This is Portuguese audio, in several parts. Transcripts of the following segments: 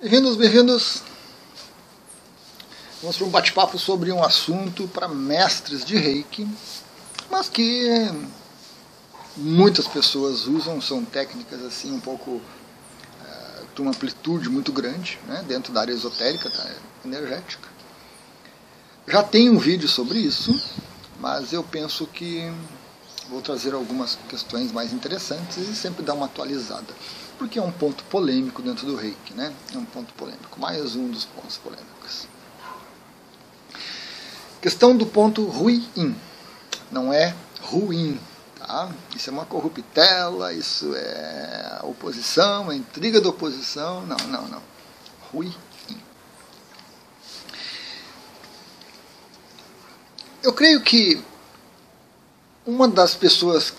Bem-vindos, bem-vindos. Vamos para um bate-papo sobre um assunto para mestres de reiki, mas que muitas pessoas usam, são técnicas assim um pouco uh, de uma amplitude muito grande, né, dentro da área esotérica, da energética. Já tem um vídeo sobre isso, mas eu penso que vou trazer algumas questões mais interessantes e sempre dar uma atualizada, porque é um ponto polêmico dentro do reiki, né? É um ponto polêmico, mais um dos pontos polêmicos. Questão do ponto ruim, não é ruim, tá? Isso é uma corruptela, isso é oposição, é intriga da oposição, não, não, não. Ruim. Eu creio que uma das pessoas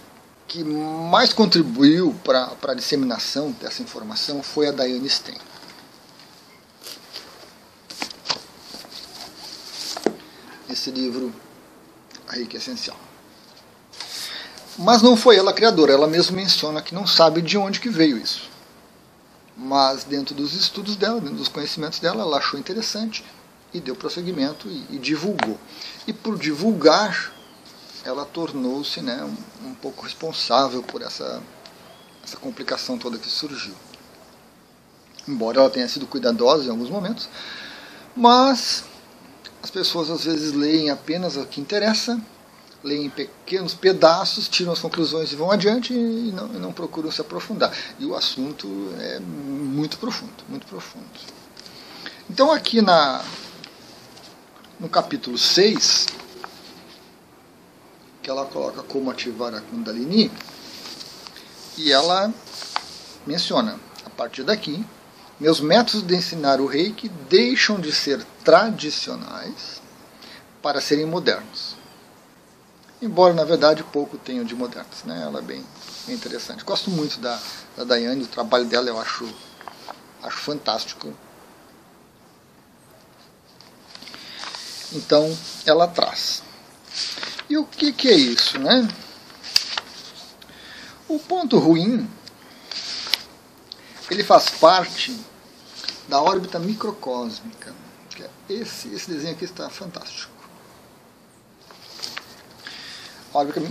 que mais contribuiu para a disseminação dessa informação foi a Diane Stein. Esse livro, A Reiki Essencial. Mas não foi ela a criadora, ela mesma menciona que não sabe de onde que veio isso. Mas dentro dos estudos dela, dentro dos conhecimentos dela, ela achou interessante e deu prosseguimento e, e divulgou. E por divulgar ela tornou-se né, um, pouco responsável por essa, essa complicação toda que surgiu. Embora ela tenha sido cuidadosa em alguns momentos, mas as pessoas às vezes leem apenas o que interessa, leem pequenos pedaços, tiram as conclusões e vão adiante e não, e não procuram se aprofundar. E o assunto é muito profundo, muito profundo. Então aqui na, no capítulo 6, que ela coloca como ativar a Kundalini, e ela menciona, a partir daqui, meus métodos de ensinar o reiki deixam de ser tradicionais para serem modernos. Embora, na verdade, pouco tenham de modernos. Né? Ela é bem, interessante. Gosto muito da, da Daiane, o trabalho dela eu acho, acho fantástico. Então, ela traz. E o que, que é isso, né? O ponto ruim, ele faz parte da órbita microcósmica. Esse, esse desenho aqui está fantástico. A órbita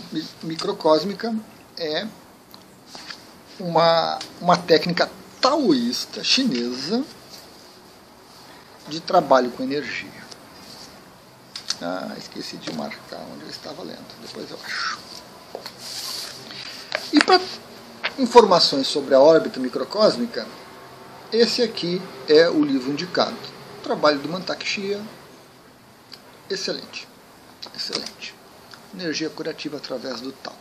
microcósmica é uma, uma técnica taoísta chinesa de trabalho com energia. Ah, esqueci de marcar onde eu estava lendo. Depois eu acho. E para informações sobre a órbita microcósmica, esse aqui é o livro indicado. Trabalho do Mantak Shia. Excelente. Excelente. Energia curativa através do tal.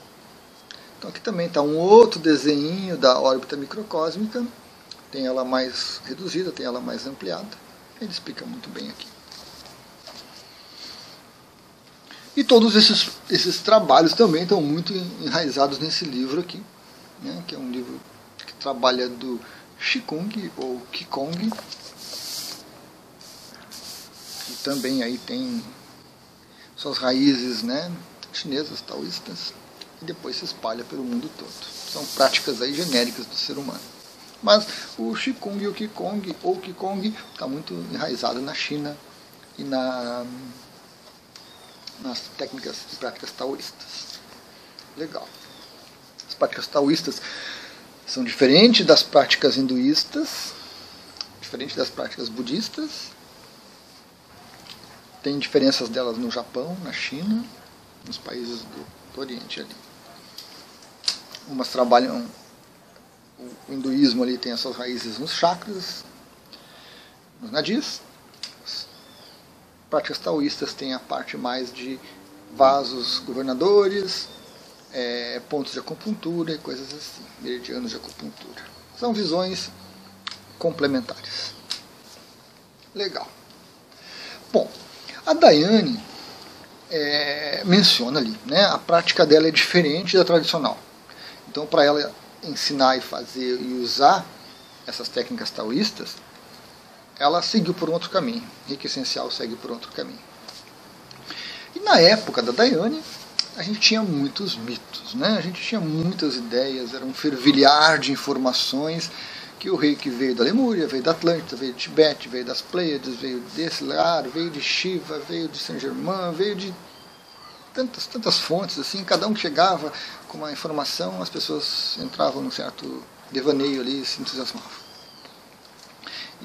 Então aqui também está um outro desenho da órbita microcósmica. Tem ela mais reduzida, tem ela mais ampliada. Ele explica muito bem aqui. E todos esses, esses trabalhos também estão muito enraizados nesse livro aqui, né, que é um livro que trabalha do Qigong ou Qigong. E também aí tem suas raízes né, chinesas, taoístas, e depois se espalha pelo mundo todo. São práticas aí genéricas do ser humano. Mas o Qigong e o Qigong, ou Qigong, está muito enraizado na China e na nas técnicas e práticas taoístas. Legal. As práticas taoístas são diferentes das práticas hinduístas, diferentes das práticas budistas. Tem diferenças delas no Japão, na China, nos países do, do Oriente ali. Umas trabalham o hinduísmo ali tem as suas raízes nos chakras, nos nadis, práticas taoístas têm a parte mais de vasos governadores, é, pontos de acupuntura e coisas assim, meridianos de acupuntura. São visões complementares. Legal. Bom, a Daiane é, menciona ali, né, a prática dela é diferente da tradicional. Então, para ela ensinar e fazer e usar essas técnicas taoístas, ela seguiu por um outro caminho. Rica Essencial segue por outro caminho. E na época da Daiane, a gente tinha muitos mitos, né? a gente tinha muitas ideias, era um fervilhar de informações que o reiki veio da Lemúria, veio da Atlântida, veio de Tibete, veio das Pleiades, veio desse lugar, veio de Shiva, veio de Saint Germain, veio de tantas, tantas fontes, assim, cada um que chegava com uma informação, as pessoas entravam num certo devaneio ali e se entusiasmavam.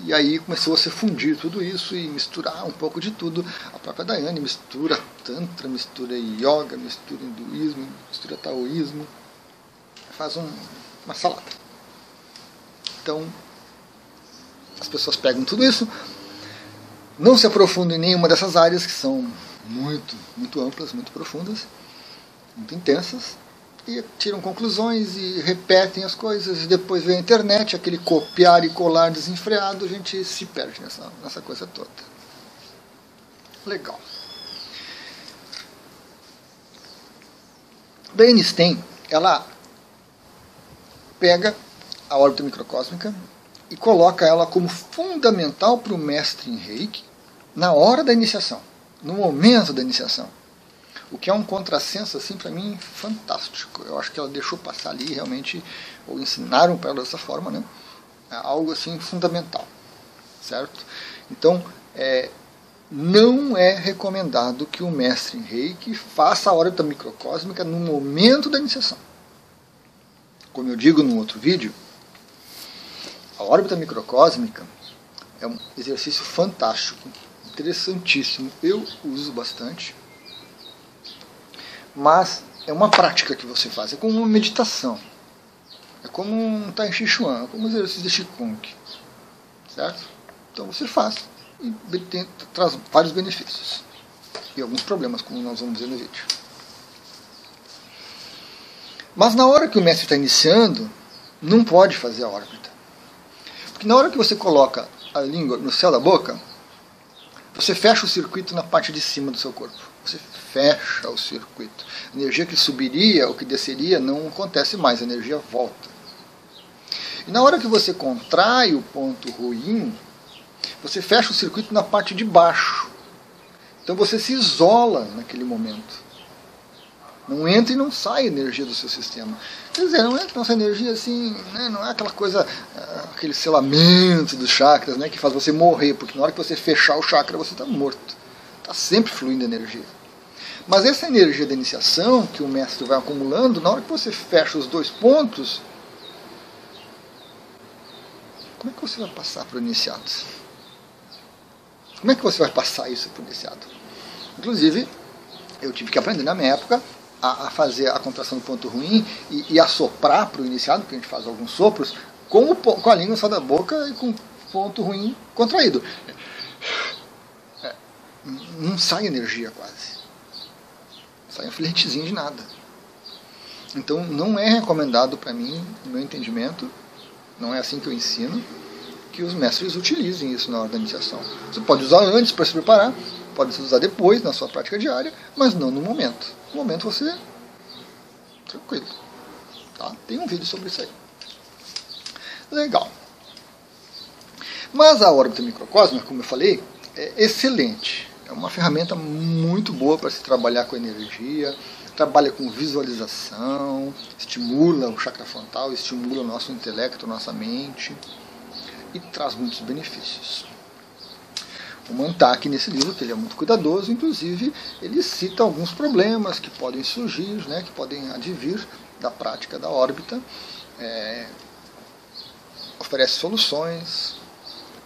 E aí começou a se fundir tudo isso e misturar um pouco de tudo. A própria Daiane mistura Tantra, mistura Yoga, mistura Hinduísmo, mistura Taoísmo. Faz um, uma salada. Então, as pessoas pegam tudo isso, não se aprofundam em nenhuma dessas áreas que são muito, muito amplas, muito profundas, muito intensas, e tiram conclusões e repetem as coisas, e depois vem a internet, aquele copiar e colar desenfreado, a gente se perde nessa, nessa coisa toda. Legal. Diane Stein, ela pega a órbita microcósmica e coloca ela como fundamental para o mestre em reiki na hora da iniciação, no momento da iniciação. O que é um contrassenso, assim, para mim, fantástico. Eu acho que ela deixou passar ali, realmente, ou ensinaram para ela dessa forma, né? É algo, assim, fundamental, certo? Então, é, não é recomendado que o mestre reiki faça a órbita microcósmica no momento da iniciação. Como eu digo no outro vídeo, a órbita microcósmica é um exercício fantástico, interessantíssimo. Eu uso bastante mas é uma prática que você faz, é como uma meditação. É como um Tai Chi Chuan, é como um exercício de Qigong. Certo? Então você faz e tem, traz vários benefícios. E alguns problemas, como nós vamos ver no vídeo. Mas na hora que o mestre está iniciando, não pode fazer a órbita. Porque na hora que você coloca a língua no céu da boca, você fecha o circuito na parte de cima do seu corpo. Você fecha o circuito. A energia que subiria ou que desceria não acontece mais, a energia volta. E na hora que você contrai o ponto ruim, você fecha o circuito na parte de baixo. Então você se isola naquele momento. Não entra e não sai energia do seu sistema. Quer dizer, não entra nossa energia assim, né? não é aquela coisa, ah, aquele selamento dos chakras né? que faz você morrer, porque na hora que você fechar o chakra você está morto. Está sempre fluindo energia. Mas essa energia da iniciação que o mestre vai acumulando, na hora que você fecha os dois pontos, como é que você vai passar para o iniciado? Como é que você vai passar isso para o iniciado? Inclusive, eu tive que aprender na minha época a, a fazer a contração do ponto ruim e, e assoprar para o iniciado, porque a gente faz alguns sopros, com, o, com a língua só da boca e com o ponto ruim contraído. É, não sai energia quase sai um filetezinho de nada. Então não é recomendado para mim, no meu entendimento, não é assim que eu ensino, que os mestres utilizem isso na hora da iniciação. Você pode usar antes para se preparar, pode usar depois na sua prática diária, mas não no momento. No momento você tranquilo. Tá? Tem um vídeo sobre isso aí. Legal. Mas a órbita microcósmica, como eu falei, é excelente. É uma ferramenta muito boa para se trabalhar com energia, trabalha com visualização, estimula o chakra frontal, estimula o nosso intelecto, nossa mente e traz muitos benefícios. O Mantak, nesse livro, que ele é muito cuidadoso, inclusive, ele cita alguns problemas que podem surgir, né, que podem advir da prática da órbita, é, oferece soluções,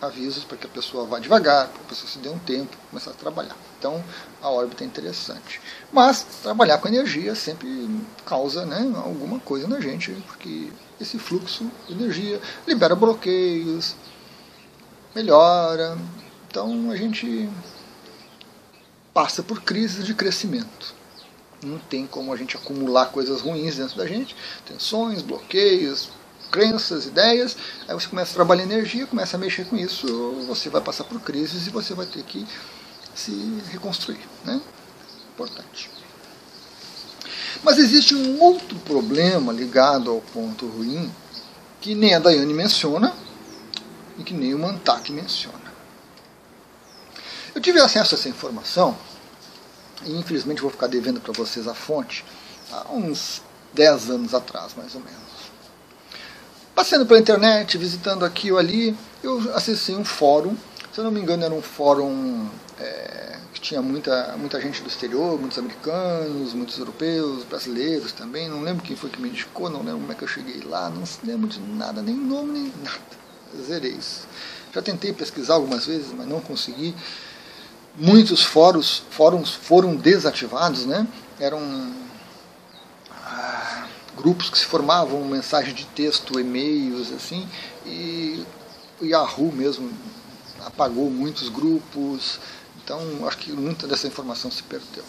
avisos para que a pessoa vá devagar, para que a pessoa se dê um tempo, começar a trabalhar. Então, a órbita é interessante. Mas, trabalhar com energia sempre causa né, alguma coisa na gente, porque esse fluxo de energia libera bloqueios, melhora. Então, a gente passa por crises de crescimento. Não tem como a gente acumular coisas ruins dentro da gente, tensões, bloqueios, crenças, ideias, aí você começa a trabalhar energia, começa a mexer com isso, você vai passar por crises e você vai ter que se reconstruir. Né? Importante. Mas existe um outro problema ligado ao ponto ruim que nem a Daiane menciona e que nem o Mantak menciona. Eu tive acesso a essa informação e infelizmente vou ficar devendo para vocês a fonte há uns 10 anos atrás, mais ou menos Passeando pela internet, visitando aqui ou ali, eu acessei um fórum, se eu não me engano era um fórum é, que tinha muita, muita gente do exterior, muitos americanos, muitos europeus, brasileiros também, não lembro quem foi que me indicou, não lembro como é que eu cheguei lá, não lembro de nada, nem nome, nem nada, zerei isso. Já tentei pesquisar algumas vezes, mas não consegui. Muitos fóruns, fóruns foram desativados, né? Eram ah, grupos que se formavam, mensagem de texto, e-mails, assim, e o Yahoo mesmo apagou muitos grupos, então acho que muita dessa informação se perdeu.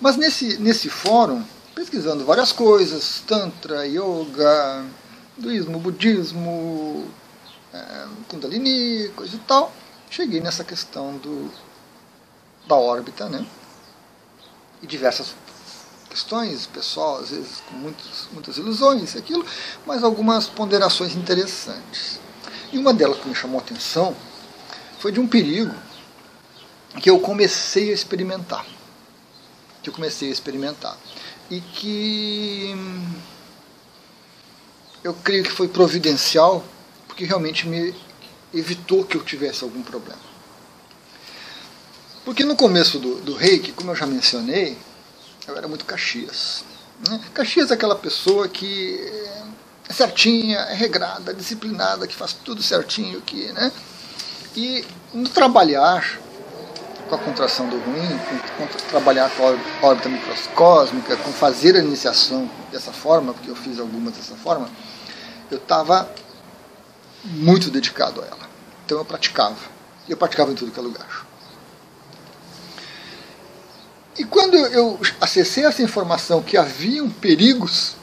Mas nesse, nesse fórum, pesquisando várias coisas, Tantra, Yoga, hinduísmo, budismo, é, Kundalini, coisa e tal, cheguei nessa questão do, da órbita, né? E diversas questões, pessoal, às vezes com muitos, muitas ilusões, aquilo, mas algumas ponderações interessantes. E uma delas que me chamou a atenção foi de um perigo que eu comecei a experimentar. Que eu comecei a experimentar. E que eu creio que foi providencial, porque realmente me evitou que eu tivesse algum problema. Porque no começo do, do reiki, como eu já mencionei, eu era muito Caxias. Né? Caxias é aquela pessoa que é certinha, é regrada, disciplinada, que faz tudo certinho, que, né? E no trabalhar com a contração do ruim, com, com trabalhar com a órbita microscósmica, com fazer a iniciação dessa forma, porque eu fiz algumas dessa forma, eu estava muito dedicado a ela. Então eu praticava. Eu praticava em tudo que é lugar. E quando eu acessei essa informação que haviam perigos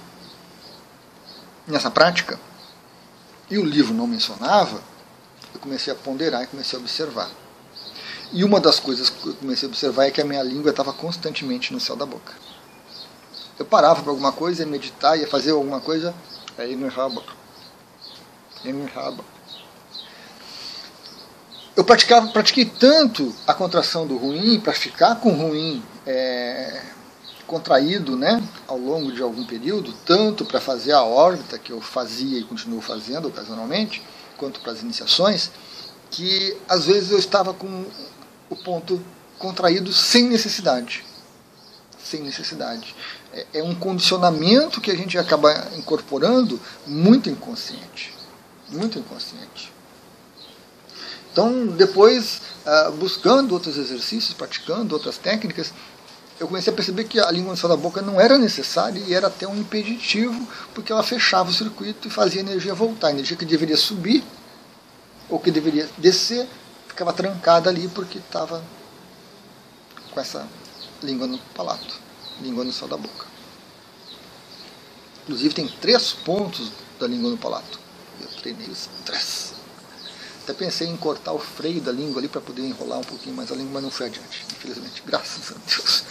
nessa prática, e o livro não mencionava, eu comecei a ponderar e comecei a observar. E uma das coisas que eu comecei a observar é que a minha língua estava constantemente no céu da boca. Eu parava para alguma coisa, ia meditar, ia fazer alguma coisa, aí no rabo. Aí rabo. Eu praticava, pratiquei tanto a contração do ruim para ficar com o ruim é, contraído né, ao longo de algum período, tanto para fazer a órbita, que eu fazia e continuo fazendo ocasionalmente, quanto para as iniciações, que às vezes eu estava com o ponto contraído sem necessidade. Sem necessidade. É, é um condicionamento que a gente acaba incorporando muito inconsciente. Muito inconsciente. Então, depois, ah, buscando outros exercícios, praticando outras técnicas, eu comecei a perceber que a língua no céu da boca não era necessária e era até um impeditivo, porque ela fechava o circuito e fazia a energia voltar. A energia que deveria subir, ou que deveria descer, ficava trancada ali porque estava com essa língua no palato, língua no céu da boca. Inclusive tem três pontos da língua no palato. Eu treinei os três. Até pensei em cortar o freio da língua ali para poder enrolar um pouquinho mais a língua, mas não foi adiante, infelizmente. Graças a Deus.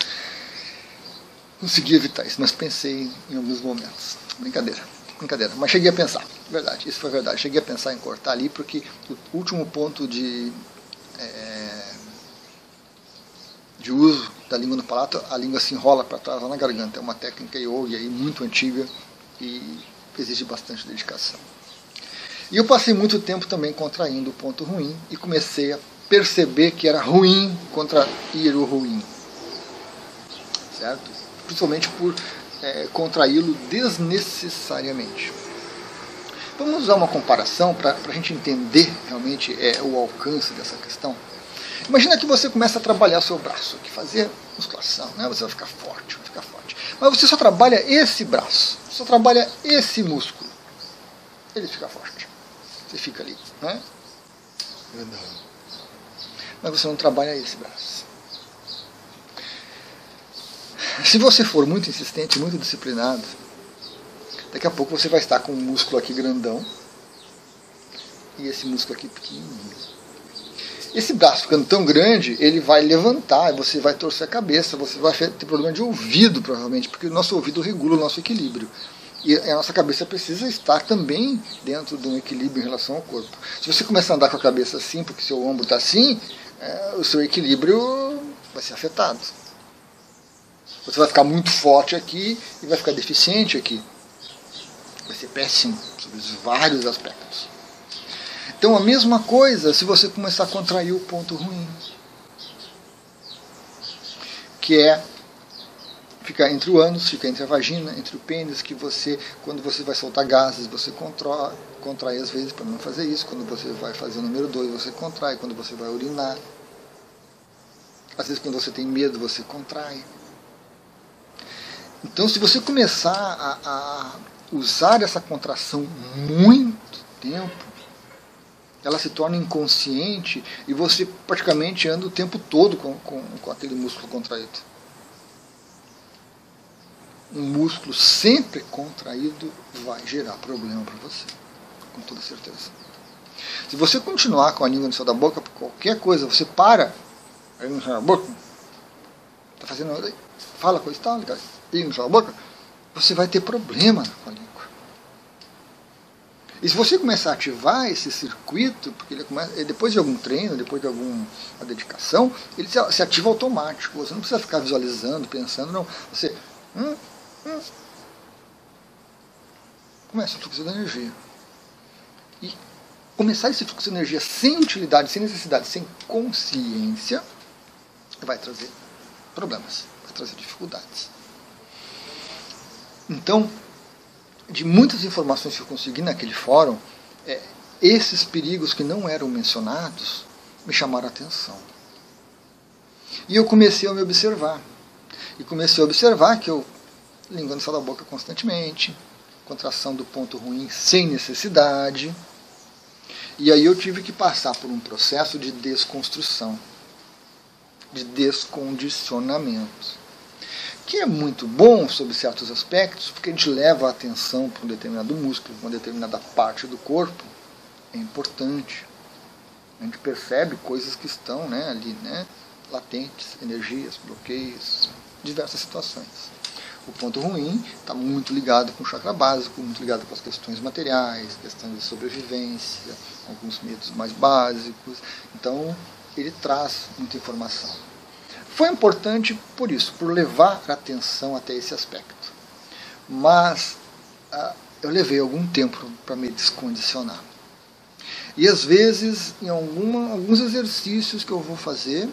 Consegui evitar isso, mas pensei em alguns momentos. Brincadeira, brincadeira. Mas cheguei a pensar, verdade, isso foi verdade. Cheguei a pensar em cortar ali, porque o último ponto de, é, de uso da língua no palato, a língua se enrola para trás lá na garganta. É uma técnica yoga aí muito antiga e exige bastante dedicação. E eu passei muito tempo também contraindo o ponto ruim e comecei a perceber que era ruim contrair o ruim. Certo? Principalmente por é, contraí-lo desnecessariamente. Vamos usar uma comparação para a gente entender realmente é, o alcance dessa questão. Imagina que você começa a trabalhar seu braço, que fazer musculação, né? você vai ficar forte, vai ficar forte. Mas você só trabalha esse braço, só trabalha esse músculo. Ele fica forte. Você fica ali, né? Mas você não trabalha esse braço. Se você for muito insistente, muito disciplinado, daqui a pouco você vai estar com um músculo aqui grandão e esse músculo aqui pequenininho. Esse braço ficando tão grande, ele vai levantar, você vai torcer a cabeça, você vai ter problema de ouvido, provavelmente, porque o nosso ouvido regula o nosso equilíbrio. E a nossa cabeça precisa estar também dentro de um equilíbrio em relação ao corpo. Se você começar a andar com a cabeça assim, porque seu ombro está assim, é, o seu equilíbrio vai ser afetado. Você vai ficar muito forte aqui e vai ficar deficiente aqui. Vai ser péssimo. Sobre os vários aspectos. Então a mesma coisa se você começar a contrair o ponto ruim, que é fica entre o ânus, fica entre a vagina, entre o pênis, que você, quando você vai soltar gases, você contrai, contrai às vezes para não fazer isso, quando você vai fazer o número 2, você contrai, quando você vai urinar. Às vezes quando você tem medo, você contrai. Então se você começar a, a usar essa contração muito tempo, ela se torna inconsciente e você praticamente anda o tempo todo com, com, com aquele músculo contraído um músculo sempre contraído vai gerar problema para você, com toda certeza. Se você continuar com a língua no céu da boca, por qualquer coisa, você para aí no céu da boca, tá fazendo, fala coisa e tal, aí no céu da boca, você vai ter problema com a língua. E se você começar a ativar esse circuito, porque ele começa, depois de algum treino, depois de alguma dedicação, ele se ativa automático. Você não precisa ficar visualizando, pensando, não. Você hum, Começa o fluxo de energia. E começar esse fluxo de energia sem utilidade, sem necessidade, sem consciência, vai trazer problemas, vai trazer dificuldades. Então, de muitas informações que eu consegui naquele fórum, é, esses perigos que não eram mencionados me chamaram a atenção. E eu comecei a me observar. E comecei a observar que eu língua no céu da boca constantemente, contração do ponto ruim sem necessidade. E aí eu tive que passar por um processo de desconstrução, de descondicionamento, que é muito bom sob certos aspectos, porque a gente leva a atenção para um determinado músculo, para uma determinada parte do corpo, é importante. A gente percebe coisas que estão né, ali, né, latentes, energias, bloqueios, diversas situações. O ponto ruim está muito ligado com o chakra básico, muito ligado com as questões materiais, questões de sobrevivência, alguns medos mais básicos. Então, ele traz muita informação. Foi importante por isso, por levar a atenção até esse aspecto. Mas ah, eu levei algum tempo para me descondicionar. E às vezes, em alguma, alguns exercícios que eu vou fazer,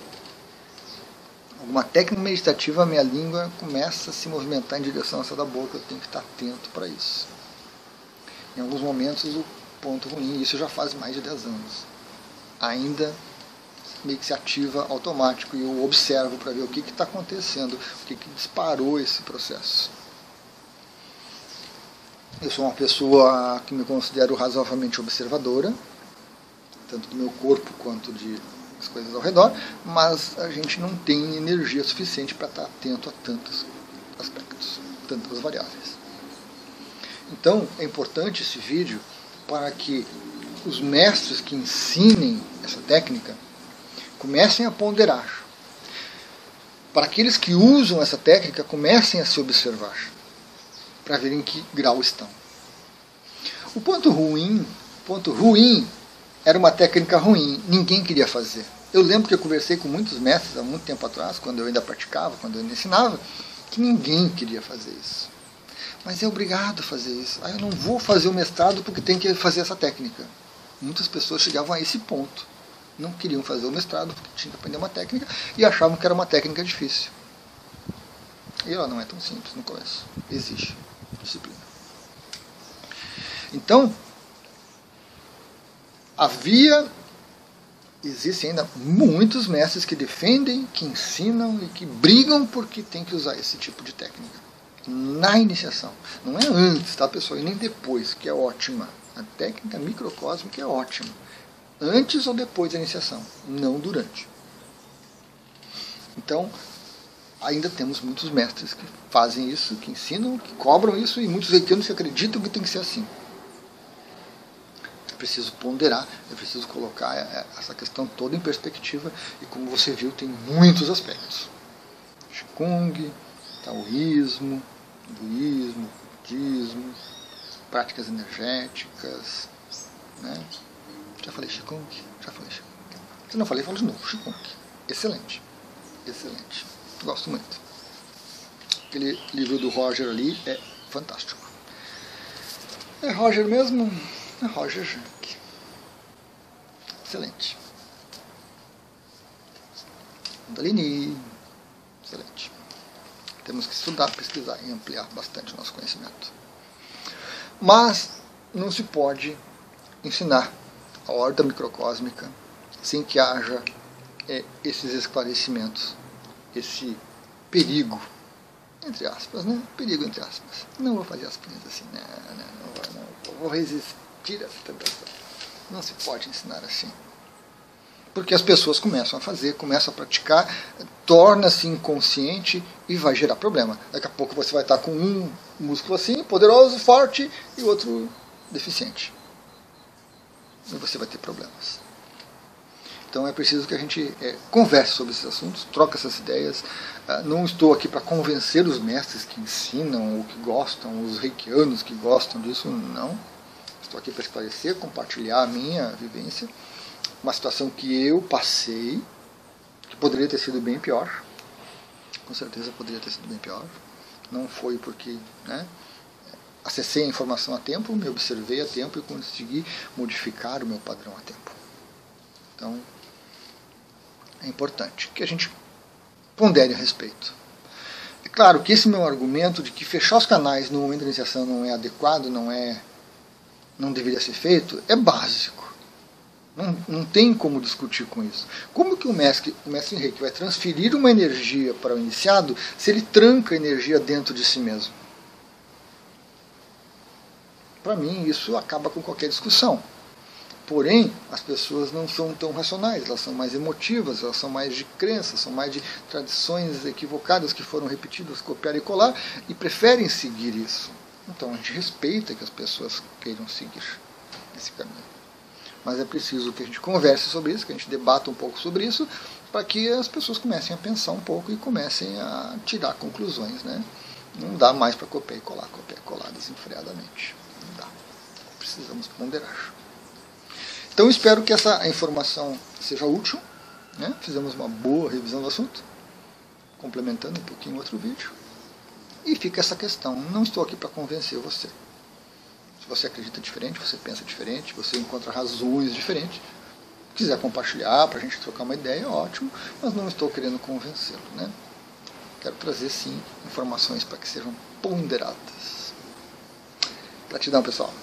alguma técnica meditativa, a minha língua começa a se movimentar em direção a da boca, eu tenho que estar atento para isso. Em alguns momentos o ponto ruim, isso já faz mais de 10 anos. Ainda meio que se ativa automático e eu observo para ver o que está acontecendo, o que, que disparou esse processo. Eu sou uma pessoa que me considero razoavelmente observadora, tanto do meu corpo quanto de as coisas ao redor, mas a gente não tem energia suficiente para estar atento a tantos aspectos, tantas variáveis. Então é importante esse vídeo para que os mestres que ensinem essa técnica comecem a ponderar. Para aqueles que usam essa técnica, comecem a se observar, para verem em que grau estão. O ponto ruim, ponto ruim era uma técnica ruim, ninguém queria fazer. Eu lembro que eu conversei com muitos mestres há muito tempo atrás, quando eu ainda praticava, quando eu ainda ensinava, que ninguém queria fazer isso. Mas é obrigado a fazer isso. Ah, eu não vou fazer o mestrado porque tem que fazer essa técnica. Muitas pessoas chegavam a esse ponto. Não queriam fazer o mestrado porque tinham que aprender uma técnica e achavam que era uma técnica difícil. E ela não é tão simples no começo. Exige disciplina. Então, havia existem ainda muitos mestres que defendem, que ensinam e que brigam porque tem que usar esse tipo de técnica. Na iniciação. Não é antes, tá, pessoal? E nem depois, que é ótima. A técnica microcósmica é ótima. Antes ou depois da iniciação, não durante. Então, ainda temos muitos mestres que fazem isso, que ensinam, que cobram isso, e muitos reikianos que acreditam que tem que ser assim preciso ponderar, é preciso colocar é, é, essa questão toda em perspectiva e como você viu tem muitos aspectos. Qigong, taoísmo, hinduísmo, budismo, práticas energéticas, né? Já falei Qigong? Já falei Qigong. Se não falei, falo de novo. Qigong. Excelente. Excelente. Gosto muito. Aquele livro do Roger ali é fantástico. É Roger mesmo? Roger Jank. Excelente. Kundalini. Excelente. Temos que estudar, pesquisar e ampliar bastante o nosso conhecimento. Mas não se pode ensinar a ordem microcósmica sem que haja é, esses esclarecimentos, esse perigo, entre aspas, né? Perigo entre aspas. Não vou fazer as pinhas assim, né? não, não, não, vou resistir a essa. Não se pode ensinar assim. Porque as pessoas começam a fazer, começam a praticar, torna-se inconsciente e vai gerar problema. Daqui a pouco você vai estar com um músculo assim, poderoso, forte, e outro deficiente. E você vai ter problemas. Então é preciso que a gente é, converse sobre esses assuntos, troque essas ideias. Ah, não estou aqui para convencer os mestres que ensinam ou que gostam, os reikianos que gostam disso, não. Estou aqui para esclarecer, compartilhar a minha vivência. Uma situação que eu passei, que poderia ter sido bem pior. Com certeza poderia ter sido bem pior. Não foi porque né, acessei a informação a tempo, me observei a tempo e consegui modificar o meu padrão a tempo. Então, é importante que a gente pondere a respeito. É claro que esse meu argumento de que fechar os canais no momento da iniciação não é adequado, não é não deveria ser feito, é básico. Não, não tem como discutir com isso. Como que o mestre, o mestre Henrique vai transferir uma energia para o iniciado se ele tranca a energia dentro de si mesmo? Para mim, isso acaba com qualquer discussão. Porém, as pessoas não são tão racionais, elas são mais emotivas, elas são mais de crenças, são mais de tradições equivocadas que foram repetidas, copiar e colar, e preferem seguir isso. Então a gente respeita que as pessoas queiram seguir esse caminho. Mas é preciso que a gente converse sobre isso, que a gente debata um pouco sobre isso, para que as pessoas comecem a pensar um pouco e comecem a tirar conclusões. Né? Não dá mais para copiar e colar, copiar e colar desenfreadamente. Não dá. Precisamos ponderar. Então espero que essa informação seja útil. Né? Fizemos uma boa revisão do assunto, complementando um pouquinho outro vídeo. E fica essa questão. Não estou aqui para convencer você. Se você acredita diferente, você pensa diferente, você encontra razões diferentes, quiser compartilhar para a gente trocar uma ideia, ótimo, mas não estou querendo convencê-lo. Né? Quero trazer sim informações para que sejam ponderadas. Gratidão, pessoal.